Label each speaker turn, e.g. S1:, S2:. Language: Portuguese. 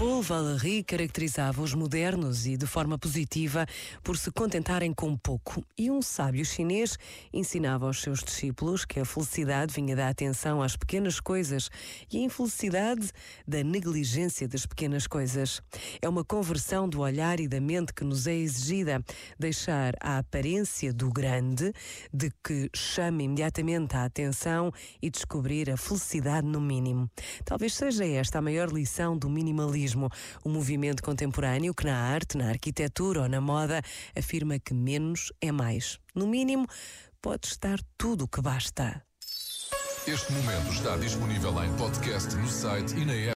S1: Paul Valéry caracterizava os modernos e de forma positiva por se contentarem com pouco. E um sábio chinês ensinava aos seus discípulos que a felicidade vinha da atenção às pequenas coisas e a infelicidade da negligência das pequenas coisas. É uma conversão do olhar e da mente que nos é exigida, deixar a aparência do grande, de que chama imediatamente a atenção e descobrir a felicidade no mínimo. Talvez seja esta a maior lição do minimalismo, o movimento contemporâneo que na arte, na arquitetura ou na moda afirma que menos é mais. No mínimo, pode estar tudo o que basta.
S2: Este momento está disponível em podcast no site e na app.